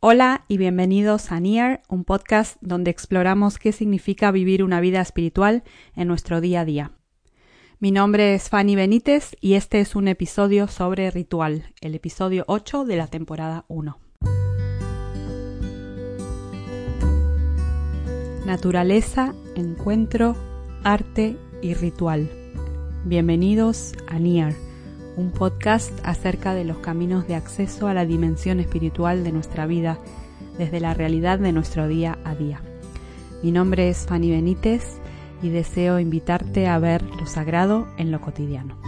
Hola y bienvenidos a Near, un podcast donde exploramos qué significa vivir una vida espiritual en nuestro día a día. Mi nombre es Fanny Benítez y este es un episodio sobre ritual, el episodio 8 de la temporada 1. Naturaleza, encuentro, arte y ritual. Bienvenidos a Near un podcast acerca de los caminos de acceso a la dimensión espiritual de nuestra vida desde la realidad de nuestro día a día. Mi nombre es Fanny Benítez y deseo invitarte a ver lo sagrado en lo cotidiano.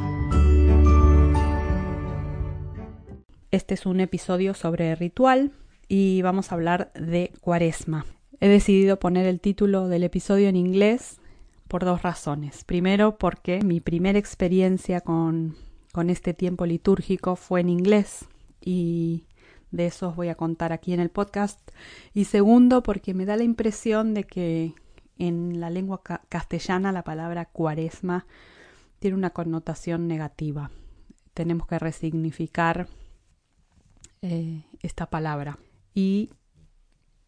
Este es un episodio sobre ritual y vamos a hablar de cuaresma. He decidido poner el título del episodio en inglés por dos razones. Primero, porque mi primera experiencia con con este tiempo litúrgico fue en inglés y de eso os voy a contar aquí en el podcast. Y segundo, porque me da la impresión de que en la lengua castellana la palabra cuaresma tiene una connotación negativa. Tenemos que resignificar eh, esta palabra. Y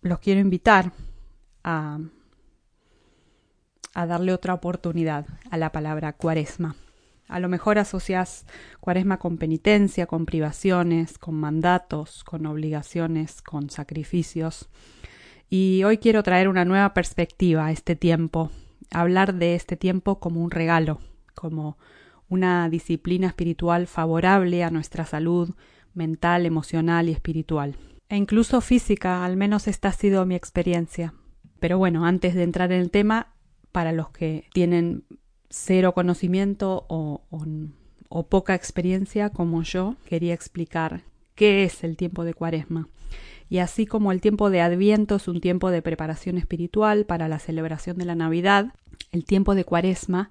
los quiero invitar a, a darle otra oportunidad a la palabra cuaresma. A lo mejor asocias cuaresma con penitencia, con privaciones, con mandatos, con obligaciones, con sacrificios. Y hoy quiero traer una nueva perspectiva a este tiempo, hablar de este tiempo como un regalo, como una disciplina espiritual favorable a nuestra salud mental, emocional y espiritual. E incluso física, al menos esta ha sido mi experiencia. Pero bueno, antes de entrar en el tema, para los que tienen cero conocimiento o, o, poca experiencia como yo, quería explicar qué es el tiempo de cuaresma. Y así como el tiempo de Adviento es un tiempo de preparación espiritual para la celebración de la Navidad, el tiempo de Cuaresma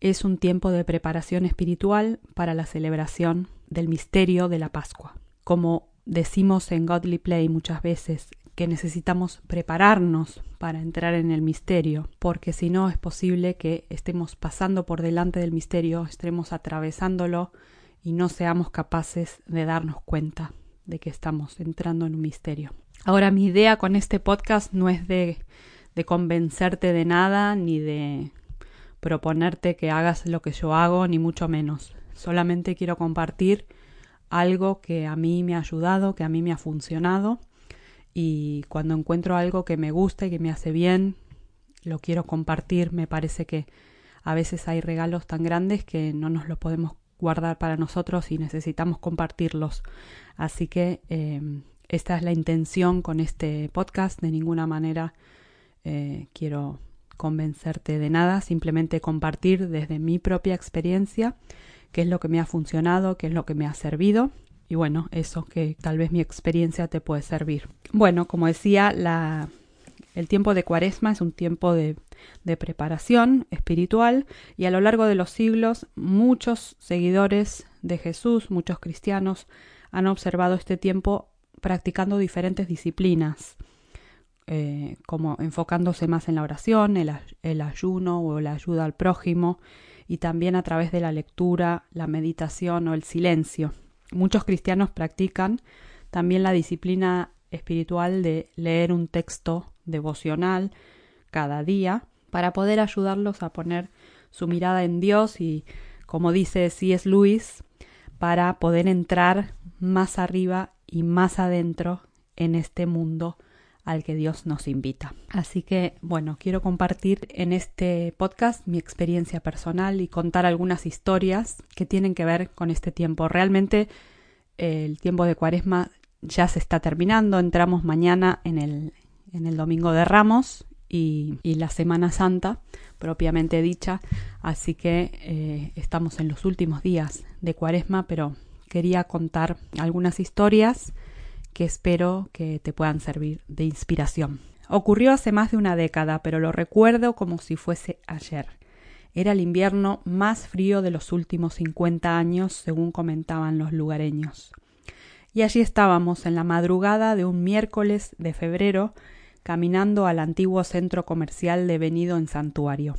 es un tiempo de preparación espiritual para la celebración del misterio de la Pascua. Como decimos en Godly Play muchas veces, que necesitamos prepararnos para entrar en el misterio, porque si no es posible que estemos pasando por delante del misterio, estemos atravesándolo y no seamos capaces de darnos cuenta de que estamos entrando en un misterio. Ahora mi idea con este podcast no es de, de convencerte de nada ni de proponerte que hagas lo que yo hago, ni mucho menos. Solamente quiero compartir algo que a mí me ha ayudado, que a mí me ha funcionado y cuando encuentro algo que me gusta y que me hace bien, lo quiero compartir. Me parece que a veces hay regalos tan grandes que no nos los podemos guardar para nosotros y necesitamos compartirlos. Así que eh, esta es la intención con este podcast. De ninguna manera eh, quiero convencerte de nada, simplemente compartir desde mi propia experiencia qué es lo que me ha funcionado, qué es lo que me ha servido y bueno, eso que tal vez mi experiencia te puede servir. Bueno, como decía, la, el tiempo de Cuaresma es un tiempo de, de preparación espiritual y a lo largo de los siglos muchos seguidores de Jesús, muchos cristianos, han observado este tiempo practicando diferentes disciplinas, eh, como enfocándose más en la oración, el, el, ayuno o la ayuda al prójimo, y también a través de la lectura, la meditación o el silencio. Muchos cristianos practican también la disciplina espiritual de leer un texto devocional cada día para poder ayudarlos a poner su mirada en Dios y, como dice C.S. Lewis, para poder entrar más arriba y más adentro en este mundo al que Dios nos invita. Así que, bueno, quiero compartir en este podcast mi experiencia personal y contar algunas historias que tienen que ver con este tiempo. Realmente el tiempo de cuaresma ya se está terminando, entramos mañana en el, en el Domingo de Ramos y, y, la Semana Santa propiamente dicha, así que eh, estamos en los últimos días de cuaresma, pero quería contar algunas historias que espero que te puedan servir de inspiración. Ocurrió hace más de una década, pero lo recuerdo como si fuese ayer. Era el invierno más frío de los últimos cincuenta años, según comentaban los lugareños. Y allí estábamos en la madrugada de un miércoles de febrero, caminando al antiguo centro comercial devenido en santuario.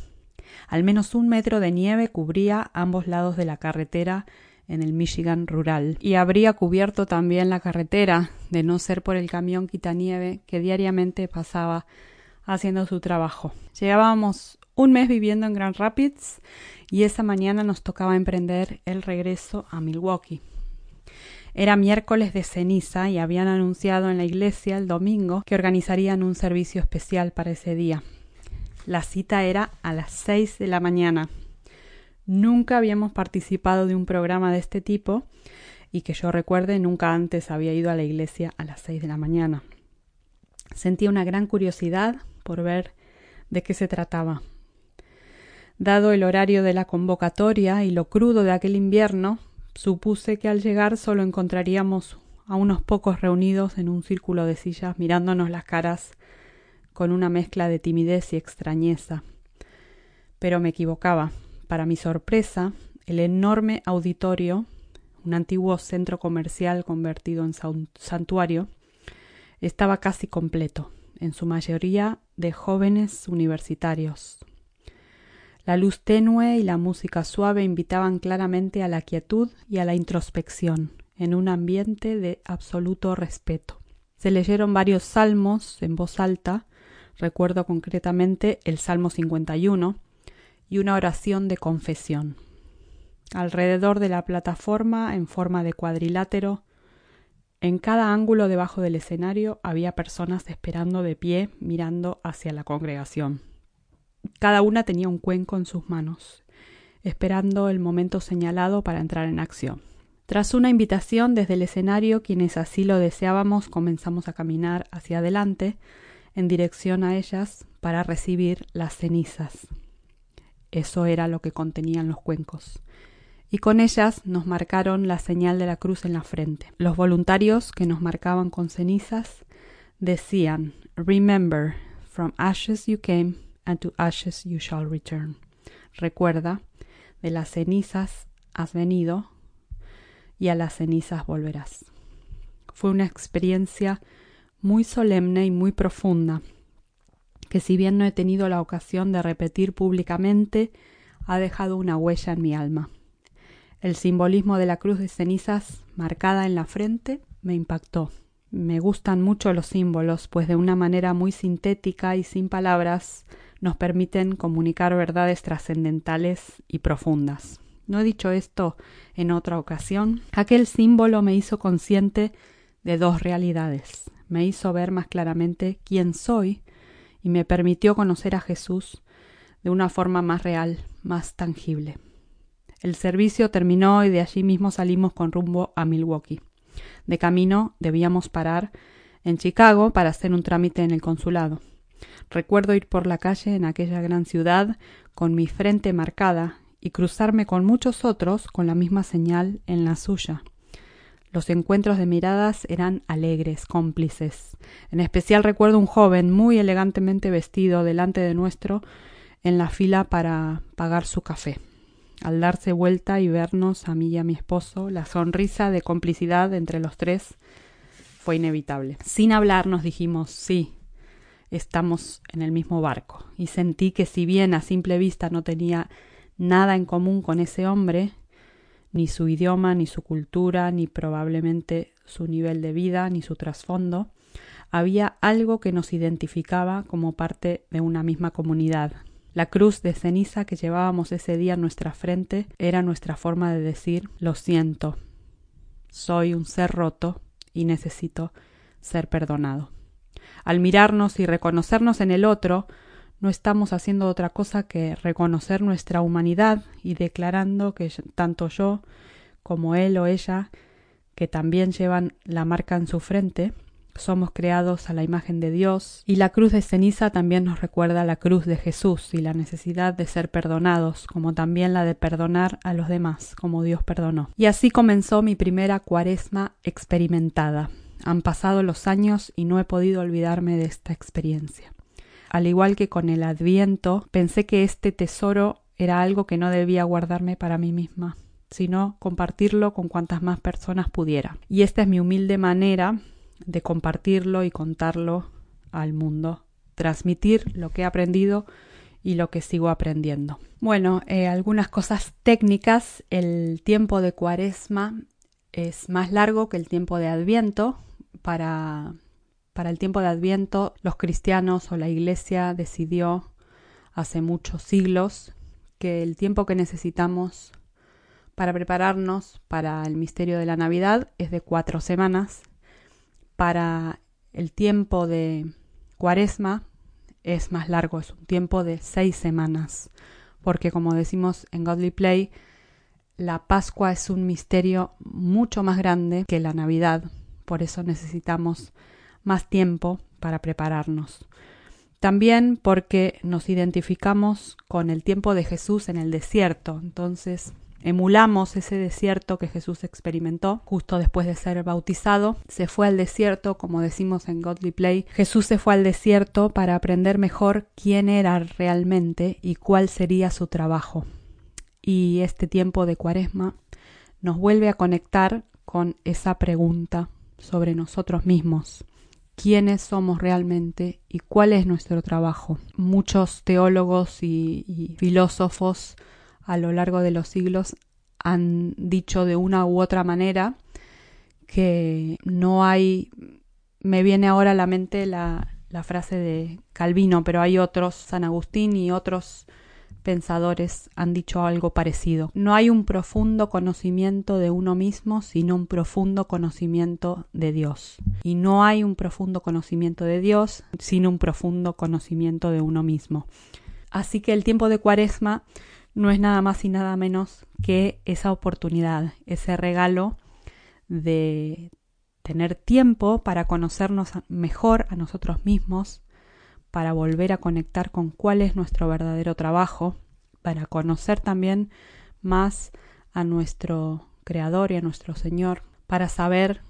Al menos un metro de nieve cubría ambos lados de la carretera en el Michigan rural y habría cubierto también la carretera de no ser por el camión quitanieve que diariamente pasaba haciendo su trabajo. Llevábamos un mes viviendo en Grand Rapids y esa mañana nos tocaba emprender el regreso a Milwaukee. Era miércoles de ceniza y habían anunciado en la iglesia el domingo que organizarían un servicio especial para ese día. La cita era a las seis de la mañana. Nunca habíamos participado de un programa de este tipo y que yo recuerde nunca antes había ido a la iglesia a las seis de la mañana. Sentía una gran curiosidad por ver de qué se trataba. Dado el horario de la convocatoria y lo crudo de aquel invierno, supuse que al llegar solo encontraríamos a unos pocos reunidos en un círculo de sillas mirándonos las caras con una mezcla de timidez y extrañeza. Pero me equivocaba. Para mi sorpresa, el enorme auditorio, un antiguo centro comercial convertido en santuario, estaba casi completo, en su mayoría de jóvenes universitarios. La luz tenue y la música suave invitaban claramente a la quietud y a la introspección, en un ambiente de absoluto respeto. Se leyeron varios salmos en voz alta, Recuerdo concretamente el Salmo 51 y una oración de confesión. Alrededor de la plataforma, en forma de cuadrilátero, en cada ángulo debajo del escenario había personas esperando de pie mirando hacia la congregación. Cada una tenía un cuenco en sus manos, esperando el momento señalado para entrar en acción. Tras una invitación desde el escenario, quienes así lo deseábamos comenzamos a caminar hacia adelante, en dirección a ellas para recibir las cenizas. Eso era lo que contenían los cuencos. Y con ellas nos marcaron la señal de la cruz en la frente. Los voluntarios que nos marcaban con cenizas decían Remember, from ashes you came, and to ashes you shall return. Recuerda, de las cenizas has venido, y a las cenizas volverás. Fue una experiencia muy solemne y muy profunda, que si bien no he tenido la ocasión de repetir públicamente, ha dejado una huella en mi alma. El simbolismo de la cruz de cenizas marcada en la frente me impactó. Me gustan mucho los símbolos, pues de una manera muy sintética y sin palabras nos permiten comunicar verdades trascendentales y profundas. ¿No he dicho esto en otra ocasión? Aquel símbolo me hizo consciente de dos realidades me hizo ver más claramente quién soy y me permitió conocer a Jesús de una forma más real, más tangible. El servicio terminó y de allí mismo salimos con rumbo a Milwaukee. De camino debíamos parar en Chicago para hacer un trámite en el consulado. Recuerdo ir por la calle en aquella gran ciudad con mi frente marcada y cruzarme con muchos otros con la misma señal en la suya. Los encuentros de miradas eran alegres, cómplices. En especial recuerdo un joven muy elegantemente vestido delante de nuestro en la fila para pagar su café. Al darse vuelta y vernos a mí y a mi esposo, la sonrisa de complicidad entre los tres fue inevitable. Sin hablar nos dijimos sí, estamos en el mismo barco, y sentí que si bien a simple vista no tenía nada en común con ese hombre, ni su idioma, ni su cultura, ni probablemente su nivel de vida, ni su trasfondo, había algo que nos identificaba como parte de una misma comunidad. La cruz de ceniza que llevábamos ese día en nuestra frente era nuestra forma de decir lo siento, soy un ser roto y necesito ser perdonado. Al mirarnos y reconocernos en el otro, no estamos haciendo otra cosa que reconocer nuestra humanidad y declarando que tanto yo como él o ella, que también llevan la marca en su frente, somos creados a la imagen de Dios y la cruz de ceniza también nos recuerda la cruz de Jesús y la necesidad de ser perdonados, como también la de perdonar a los demás, como Dios perdonó. Y así comenzó mi primera cuaresma experimentada. Han pasado los años y no he podido olvidarme de esta experiencia. Al igual que con el Adviento, pensé que este tesoro era algo que no debía guardarme para mí misma, sino compartirlo con cuantas más personas pudiera. Y esta es mi humilde manera de compartirlo y contarlo al mundo, transmitir lo que he aprendido y lo que sigo aprendiendo. Bueno, eh, algunas cosas técnicas. El tiempo de cuaresma es más largo que el tiempo de adviento. Para, para el tiempo de adviento los cristianos o la iglesia decidió hace muchos siglos que el tiempo que necesitamos para prepararnos para el misterio de la Navidad es de cuatro semanas. Para el tiempo de cuaresma es más largo, es un tiempo de seis semanas, porque como decimos en Godly Play, la Pascua es un misterio mucho más grande que la Navidad, por eso necesitamos más tiempo para prepararnos. También porque nos identificamos con el tiempo de Jesús en el desierto, entonces emulamos ese desierto que Jesús experimentó justo después de ser bautizado. Se fue al desierto, como decimos en Godly Play. Jesús se fue al desierto para aprender mejor quién era realmente y cuál sería su trabajo. Y este tiempo de cuaresma nos vuelve a conectar con esa pregunta sobre nosotros mismos. ¿Quiénes somos realmente y cuál es nuestro trabajo? Muchos teólogos y, filósofos a lo largo de los siglos han dicho de una u otra manera que no hay, me viene ahora a la mente la frase de Calvino, pero hay otros, San Agustín y otros pensadores han dicho algo parecido. No hay un profundo conocimiento de uno mismo, sino un profundo conocimiento de Dios. Y no hay un profundo conocimiento de Dios, sino un profundo conocimiento de uno mismo. Así que el tiempo de Cuaresma no es nada más y nada menos que esa oportunidad, ese regalo de tener tiempo para conocernos mejor a nosotros mismos, para volver a conectar con cuál es nuestro verdadero trabajo, para conocer también más a nuestro Creador y a nuestro Señor, para saber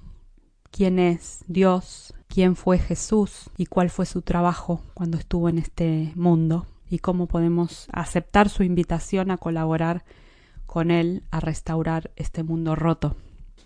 quién es Dios, quién fue Jesús y cuál fue su trabajo cuando estuvo en este mundo y cómo podemos aceptar su invitación a colaborar con él a restaurar este mundo roto.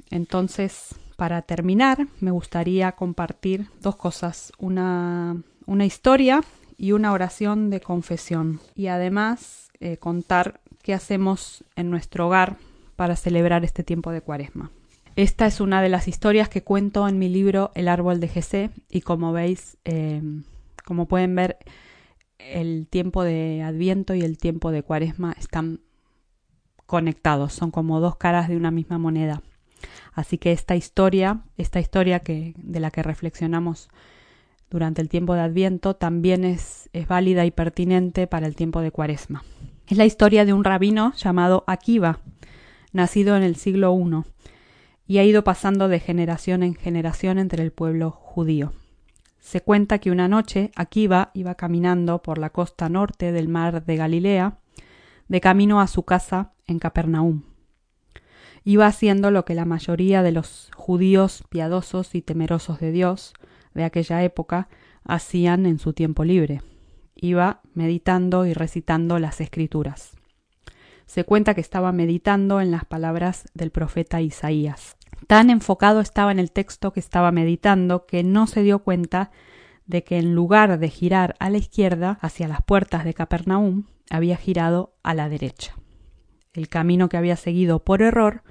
Entonces, para terminar, me gustaría compartir dos cosas, una, una historia y una oración de confesión y además eh, contar qué hacemos en nuestro hogar para celebrar este tiempo de cuaresma. Esta es una de las historias que cuento en mi libro El árbol de Jesé y como veis, eh, como pueden ver, el tiempo de Adviento y el tiempo de Cuaresma están conectados, son como dos caras de una misma moneda. Así que esta historia, esta historia que, de la que reflexionamos durante el tiempo de Adviento, también es, es válida y pertinente para el tiempo de Cuaresma. Es la historia de un rabino llamado Akiva, nacido en el siglo I, y ha ido pasando de generación en generación entre el pueblo judío. Se cuenta que una noche Akiva iba caminando por la costa norte del mar de Galilea, de camino a su casa en Capernaum. Iba haciendo lo que la mayoría de los judíos piadosos y temerosos de Dios de aquella época hacían en su tiempo libre. Iba meditando y recitando las escrituras. Se cuenta que estaba meditando en las palabras del profeta Isaías. Tan enfocado estaba en el texto que estaba meditando que no se dio cuenta de que en lugar de girar a la izquierda hacia las puertas de Capernaum, había girado a la derecha. El camino que había seguido por error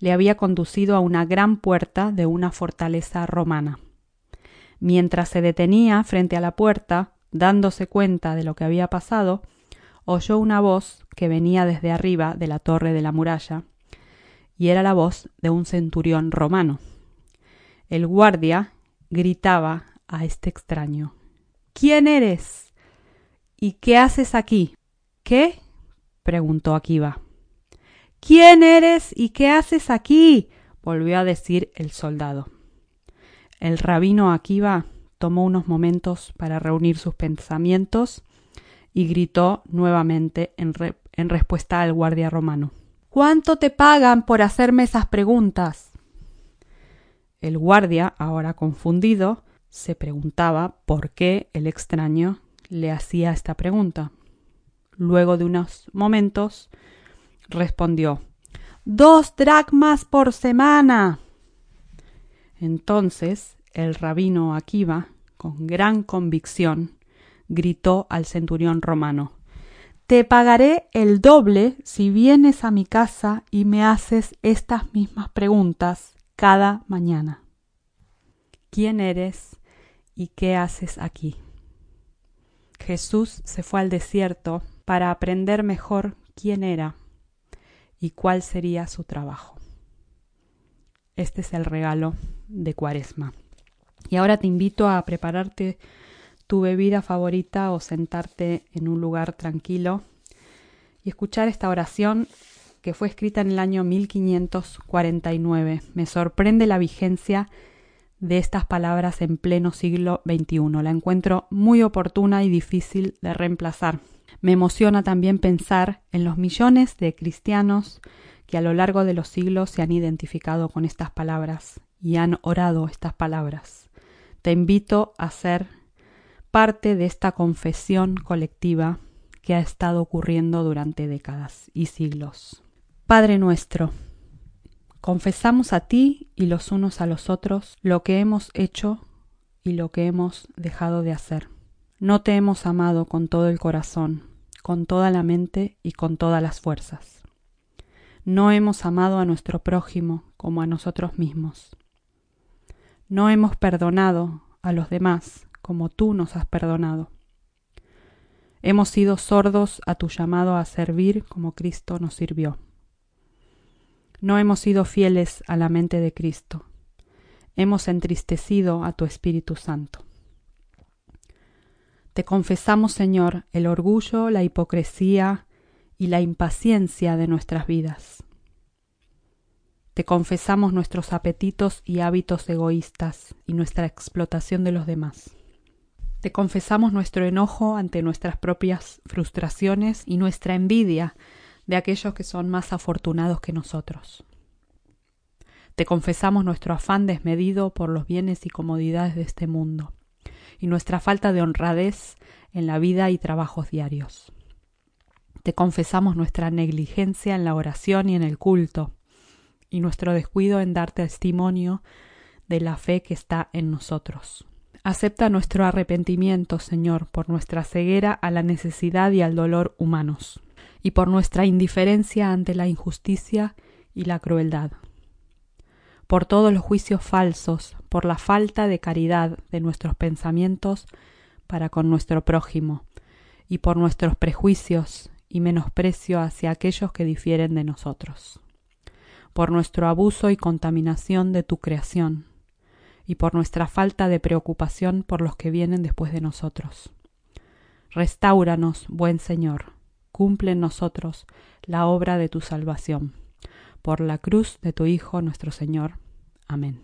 le había conducido a una gran puerta de una fortaleza romana. Mientras se detenía frente a la puerta, dándose cuenta de lo que había pasado, oyó una voz que venía desde arriba de la torre de la muralla y era la voz de un centurión romano. El guardia gritaba a este extraño. ¿Quién eres? ¿Y qué haces aquí? ¿Qué? preguntó Akiva. ¿Quién eres y qué haces aquí? volvió a decir el soldado. El rabino Akiva tomó unos momentos para reunir sus pensamientos y gritó nuevamente en, en respuesta al guardia romano. ¿Cuánto te pagan por hacerme esas preguntas? El guardia, ahora confundido, se preguntaba por qué el extraño le hacía esta pregunta. Luego de unos momentos respondió Dos dracmas por semana. Entonces el rabino Akiva, con gran convicción, gritó al centurión romano te pagaré el doble si vienes a mi casa y me haces estas mismas preguntas cada mañana. ¿Quién eres y qué haces aquí? Jesús se fue al desierto para aprender mejor quién era y cuál sería su trabajo. Este es el regalo de Cuaresma. Y ahora te invito a prepararte tu bebida favorita o sentarte en un lugar tranquilo y escuchar esta oración que fue escrita en el año 1549. Me sorprende la vigencia de estas palabras en pleno siglo XXI. La encuentro muy oportuna y difícil de reemplazar. Me emociona también pensar en los millones de cristianos que a lo largo de los siglos se han identificado con estas palabras y han orado estas palabras. Te invito a ser parte de esta confesión colectiva que ha estado ocurriendo durante décadas y siglos. Padre nuestro, confesamos a ti y los unos a los otros lo que hemos hecho y lo que hemos dejado de hacer. No te hemos amado con todo el corazón, con toda la mente y con todas las fuerzas. No hemos amado a nuestro prójimo como a nosotros mismos. No hemos perdonado a los demás como tú nos has perdonado. Hemos sido sordos a tu llamado a servir como Cristo nos sirvió. No hemos sido fieles a la mente de Cristo. Hemos entristecido a tu Espíritu Santo. Te confesamos, Señor, el orgullo, la hipocresía y la impaciencia de nuestras vidas. Te confesamos nuestros apetitos y hábitos egoístas y nuestra explotación de los demás. Te confesamos nuestro enojo ante nuestras propias frustraciones y nuestra envidia de aquellos que son más afortunados que nosotros. Te confesamos nuestro afán desmedido por los bienes y comodidades de este mundo y nuestra falta de honradez en la vida y trabajos diarios. Te confesamos nuestra negligencia en la oración y en el culto, y nuestro descuido en dar testimonio de la fe que está en nosotros. Acepta nuestro arrepentimiento, Señor, por nuestra ceguera a la necesidad y al dolor humanos, y por nuestra indiferencia ante la injusticia y la crueldad por todos los juicios falsos, por la falta de caridad de nuestros pensamientos para con nuestro prójimo, y por nuestros prejuicios y menosprecio hacia aquellos que difieren de nosotros, por nuestro abuso y contaminación de tu creación, y por nuestra falta de preocupación por los que vienen después de nosotros. Restáuranos, buen Señor, cumple en nosotros la obra de tu salvación por la cruz de tu Hijo nuestro Señor. Amén.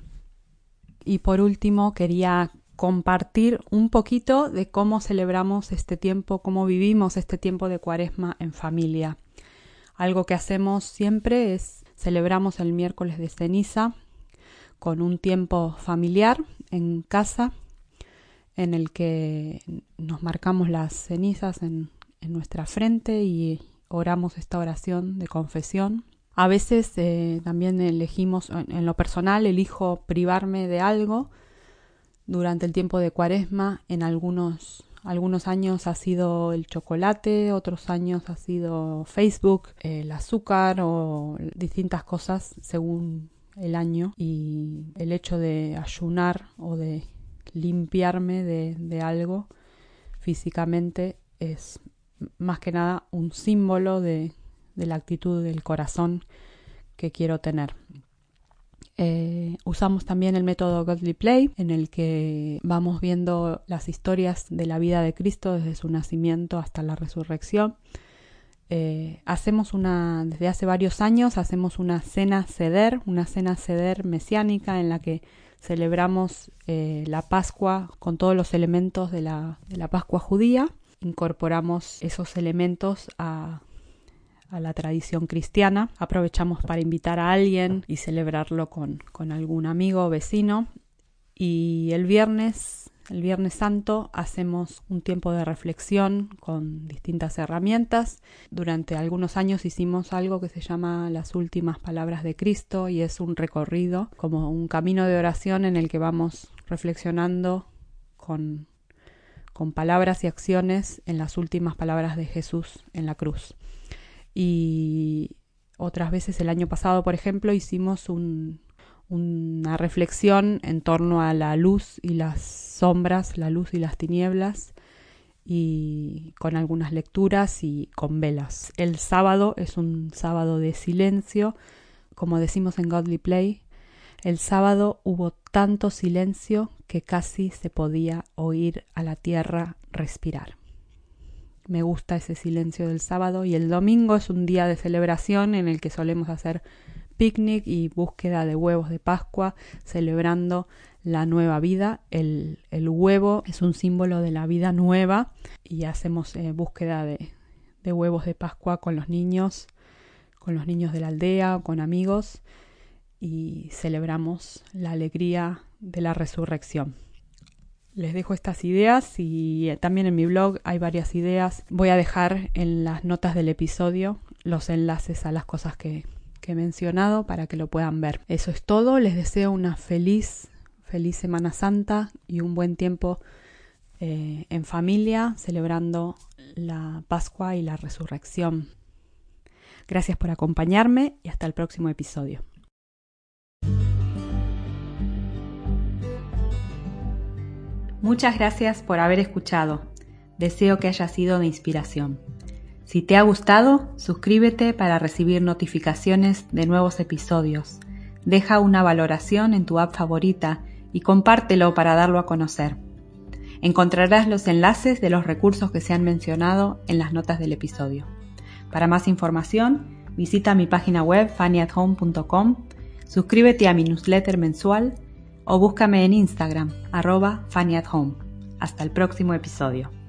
Y por último, quería compartir un poquito de cómo celebramos este tiempo, cómo vivimos este tiempo de cuaresma en familia. Algo que hacemos siempre es celebramos el miércoles de ceniza con un tiempo familiar en casa en el que nos marcamos las cenizas en, en nuestra frente y oramos esta oración de confesión a veces eh, también elegimos, en lo personal, elijo privarme de algo durante el tiempo de cuaresma. En algunos, algunos años ha sido el chocolate, otros años ha sido Facebook, el azúcar o distintas cosas según el año. Y el hecho de ayunar o de limpiarme de, de algo físicamente es más que nada un símbolo de de la actitud del corazón que quiero tener. Eh, usamos también el método Godly Play, en el que vamos viendo las historias de la vida de Cristo desde su nacimiento hasta la resurrección. Eh, hacemos una, desde hace varios años, hacemos una cena ceder, una cena ceder mesiánica en la que celebramos eh, la Pascua con todos los elementos de la, de la Pascua judía. Incorporamos esos elementos a a la tradición cristiana. Aprovechamos para invitar a alguien y celebrarlo con, con algún amigo o vecino. Y el viernes, el viernes santo, hacemos un tiempo de reflexión con distintas herramientas. Durante algunos años hicimos algo que se llama las últimas palabras de Cristo y es un recorrido, como un camino de oración en el que vamos reflexionando con con palabras y acciones en las últimas palabras de Jesús en la cruz. Y otras veces el año pasado, por ejemplo, hicimos una reflexión en torno a la luz y las sombras, la luz y las tinieblas, y con algunas lecturas y con velas. El sábado es un sábado de silencio, como decimos en Godly Play. El sábado hubo tanto silencio que casi se podía oír a la tierra respirar. Me gusta ese silencio del sábado y el domingo es un día de celebración en el que solemos hacer picnic y búsqueda de huevos de Pascua, celebrando la nueva vida. El, huevo es un símbolo de la vida nueva y hacemos eh, búsqueda de, de huevos de Pascua con los niños, con los niños de la aldea, con amigos y celebramos la alegría de la resurrección. Les dejo estas ideas y eh, también en mi blog hay varias ideas. Voy a dejar en las notas del episodio los enlaces a las cosas que, he mencionado para que lo puedan ver. Eso es todo. Les deseo una feliz, feliz Semana Santa y un buen tiempo eh, en familia celebrando la Pascua y la Resurrección. Gracias por acompañarme y hasta el próximo episodio. Muchas gracias por haber escuchado. Deseo que haya sido de inspiración. Si te ha gustado, suscríbete para recibir notificaciones de nuevos episodios. Deja una valoración en tu app favorita y compártelo para darlo a conocer. Encontrarás los enlaces de los recursos que se han mencionado en las notas del episodio. Para más información, visita mi página web fannyathome.com, suscríbete a mi newsletter mensual o búscame en Instagram, arroba Home. Hasta el próximo episodio.